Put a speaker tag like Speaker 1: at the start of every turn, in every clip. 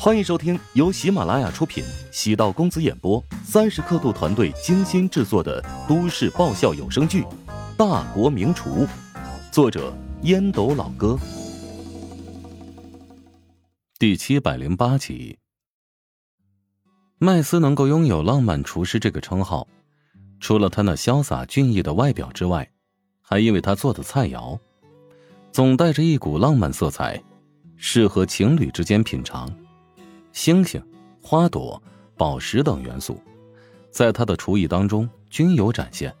Speaker 1: 欢迎收听由喜马拉雅出品、喜道公子演播、三十刻度团队精心制作的都市爆笑有声剧《大国名厨》，作者烟斗老哥，第七百零八集。麦斯能够拥有“浪漫厨师”这个称号，除了他那潇洒俊逸的外表之外，还因为他做的菜肴总带着一股浪漫色彩，适合情侣之间品尝。星星、花朵、宝石等元素，在他的厨艺当中均有展现。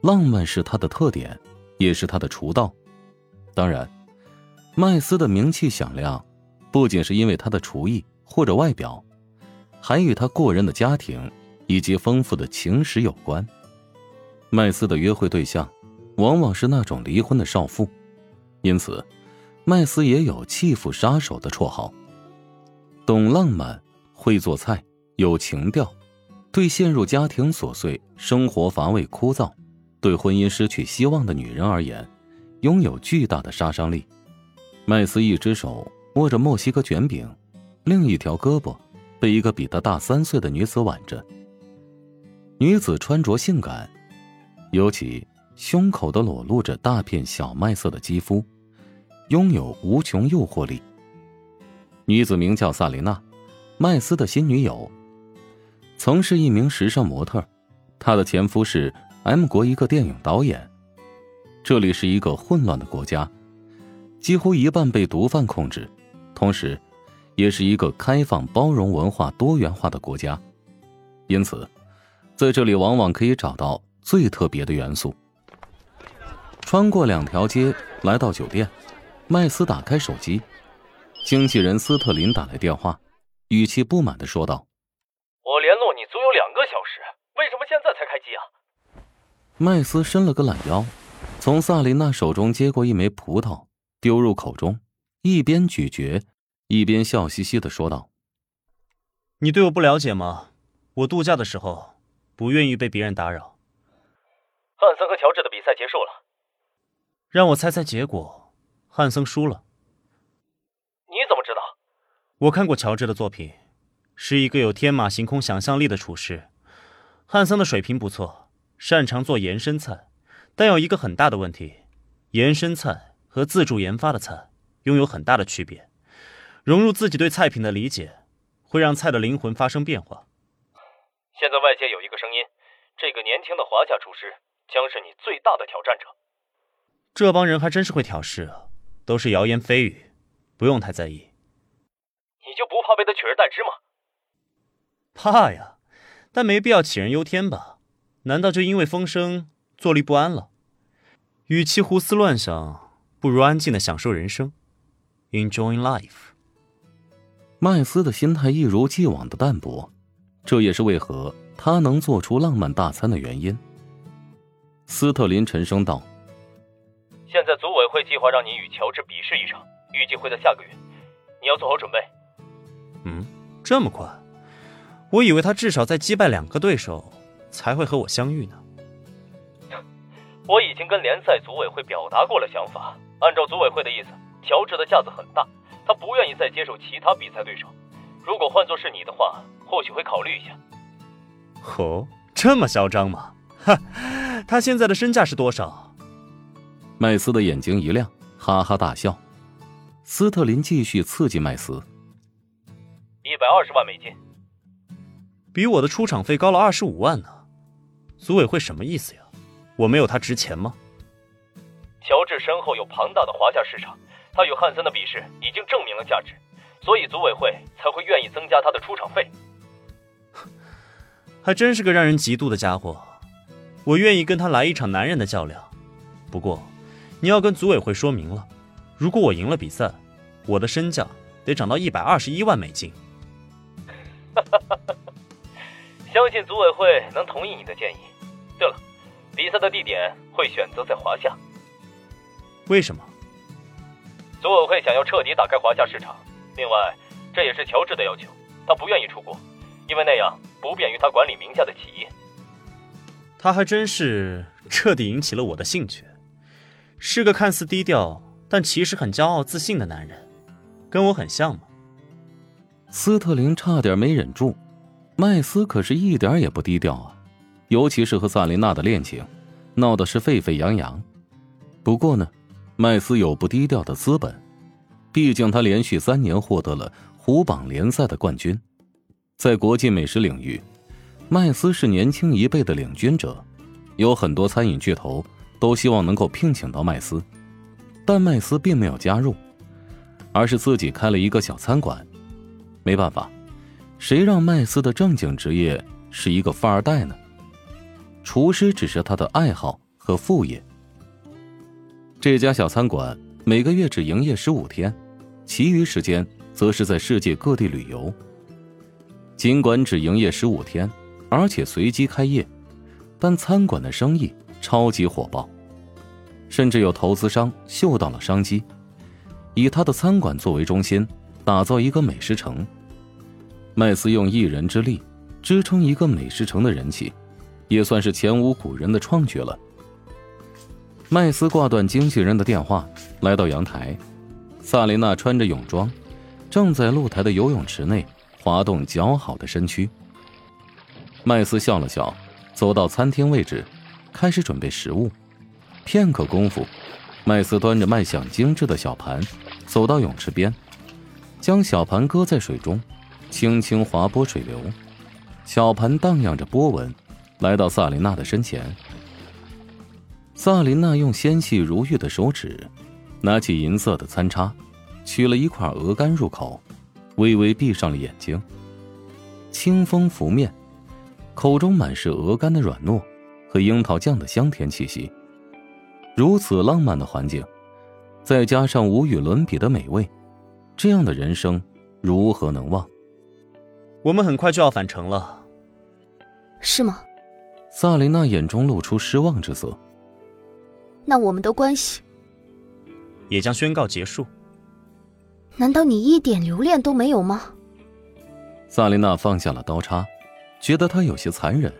Speaker 1: 浪漫是他的特点，也是他的厨道。当然，麦斯的名气响亮，不仅是因为他的厨艺或者外表，还与他过人的家庭以及丰富的情史有关。麦斯的约会对象，往往是那种离婚的少妇，因此，麦斯也有“弃妇杀手”的绰号。懂浪漫，会做菜，有情调，对陷入家庭琐碎、生活乏味枯燥、对婚姻失去希望的女人而言，拥有巨大的杀伤力。麦斯一只手握着墨西哥卷饼，另一条胳膊被一个比他大三岁的女子挽着。女子穿着性感，尤其胸口的裸露着大片小麦色的肌肤，拥有无穷诱惑力。女子名叫萨琳娜，麦斯的新女友。曾是一名时尚模特，她的前夫是 M 国一个电影导演。这里是一个混乱的国家，几乎一半被毒贩控制，同时，也是一个开放、包容、文化多元化的国家。因此，在这里往往可以找到最特别的元素。穿过两条街，来到酒店，麦斯打开手机。经纪人斯特林打来电话，语气不满的说道：“
Speaker 2: 我联络你足有两个小时，为什么现在才开机啊？”
Speaker 1: 麦斯伸了个懒腰，从萨琳娜手中接过一枚葡萄，丢入口中，一边咀嚼，一边笑嘻嘻的说道：“
Speaker 3: 你对我不了解吗？我度假的时候，不愿意被别人打扰。”
Speaker 2: 汉森和乔治的比赛结束了，
Speaker 3: 让我猜猜结果，汉森输了。我看过乔治的作品，是一个有天马行空想象力的厨师。汉森的水平不错，擅长做延伸菜，但有一个很大的问题：延伸菜和自主研发的菜拥有很大的区别。融入自己对菜品的理解，会让菜的灵魂发生变化。
Speaker 2: 现在外界有一个声音，这个年轻的华夏厨师将是你最大的挑战者。
Speaker 3: 这帮人还真是会挑事啊，都是谣言蜚语，不用太在意。
Speaker 2: 你就不怕被他取而代之吗？
Speaker 3: 怕呀，但没必要杞人忧天吧？难道就因为风声坐立不安了？与其胡思乱想，不如安静的享受人生，enjoy life。
Speaker 1: 麦斯的心态一如既往的淡薄，这也是为何他能做出浪漫大餐的原因。斯特林沉声道：“
Speaker 2: 现在组委会计划让你与乔治比试一场，预计会在下个月，你要做好准备。”
Speaker 3: 嗯，这么快？我以为他至少再击败两个对手才会和我相遇呢。
Speaker 2: 我已经跟联赛组委会表达过了想法，按照组委会的意思，乔治的架子很大，他不愿意再接受其他比赛对手。如果换作是你的话，或许会考虑一下。
Speaker 3: 哦，这么嚣张吗？哈，他现在的身价是多少？
Speaker 1: 麦斯的眼睛一亮，哈哈大笑。斯特林继续刺激麦斯。
Speaker 2: 一百二十万美金，
Speaker 3: 比我的出场费高了二十五万呢。组委会什么意思呀？我没有他值钱吗？
Speaker 2: 乔治身后有庞大的华夏市场，他与汉森的比试已经证明了价值，所以组委会才会愿意增加他的出场费。
Speaker 3: 还真是个让人嫉妒的家伙。我愿意跟他来一场男人的较量，不过你要跟组委会说明了，如果我赢了比赛，我的身价得涨到一百二十一万美金。
Speaker 2: 哈 相信组委会能同意你的建议。对了，比赛的地点会选择在华夏。
Speaker 3: 为什么？
Speaker 2: 组委会想要彻底打开华夏市场。另外，这也是乔治的要求，他不愿意出国，因为那样不便于他管理名下的企业。
Speaker 3: 他还真是彻底引起了我的兴趣，是个看似低调但其实很骄傲自信的男人，跟我很像吗？
Speaker 1: 斯特林差点没忍住。麦斯可是一点也不低调啊，尤其是和萨琳娜的恋情，闹得是沸沸扬扬。不过呢，麦斯有不低调的资本，毕竟他连续三年获得了虎榜联赛的冠军，在国际美食领域，麦斯是年轻一辈的领军者，有很多餐饮巨头都希望能够聘请到麦斯，但麦斯并没有加入，而是自己开了一个小餐馆。没办法。谁让麦斯的正经职业是一个富二代呢？厨师只是他的爱好和副业。这家小餐馆每个月只营业十五天，其余时间则是在世界各地旅游。尽管只营业十五天，而且随机开业，但餐馆的生意超级火爆，甚至有投资商嗅到了商机，以他的餐馆作为中心，打造一个美食城。麦斯用一人之力支撑一个美食城的人气，也算是前无古人的创举了。麦斯挂断经纪人的电话，来到阳台。萨琳娜穿着泳装，正在露台的游泳池内滑动姣好的身躯。麦斯笑了笑，走到餐厅位置，开始准备食物。片刻功夫，麦斯端着卖相精致的小盘，走到泳池边，将小盘搁在水中。轻轻划拨水流，小盘荡漾着波纹，来到萨琳娜的身前。萨琳娜用纤细如玉的手指，拿起银色的餐叉，取了一块鹅肝入口，微微闭上了眼睛。清风拂面，口中满是鹅肝的软糯和樱桃酱的香甜气息。如此浪漫的环境，再加上无与伦比的美味，这样的人生如何能忘？
Speaker 3: 我们很快就要返程了，
Speaker 4: 是吗？
Speaker 1: 萨琳娜眼中露出失望之色。
Speaker 4: 那我们的关系
Speaker 3: 也将宣告结束。
Speaker 4: 难道你一点留恋都没有吗？
Speaker 1: 萨琳娜放下了刀叉，觉得他有些残忍。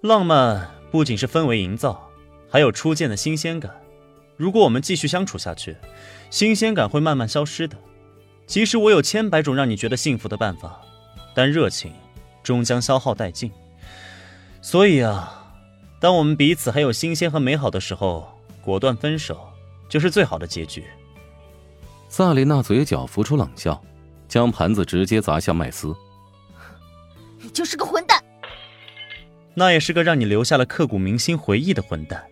Speaker 3: 浪漫不仅是氛围营造，还有初见的新鲜感。如果我们继续相处下去，新鲜感会慢慢消失的。即使我有千百种让你觉得幸福的办法。但热情终将消耗殆尽，所以啊，当我们彼此还有新鲜和美好的时候，果断分手就是最好的结局。
Speaker 1: 萨琳娜嘴角浮出冷笑，将盘子直接砸向麦斯。
Speaker 4: 你就是个混蛋，
Speaker 3: 那也是个让你留下了刻骨铭心回忆的混蛋。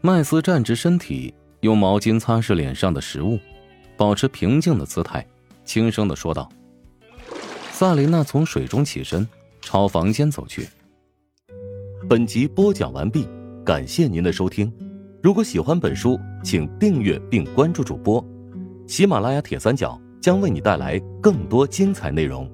Speaker 1: 麦斯站直身体，用毛巾擦拭脸上的食物，保持平静的姿态，轻声的说道。萨琳娜从水中起身，朝房间走去。
Speaker 5: 本集播讲完毕，感谢您的收听。如果喜欢本书，请订阅并关注主播。喜马拉雅铁三角将为你带来更多精彩内容。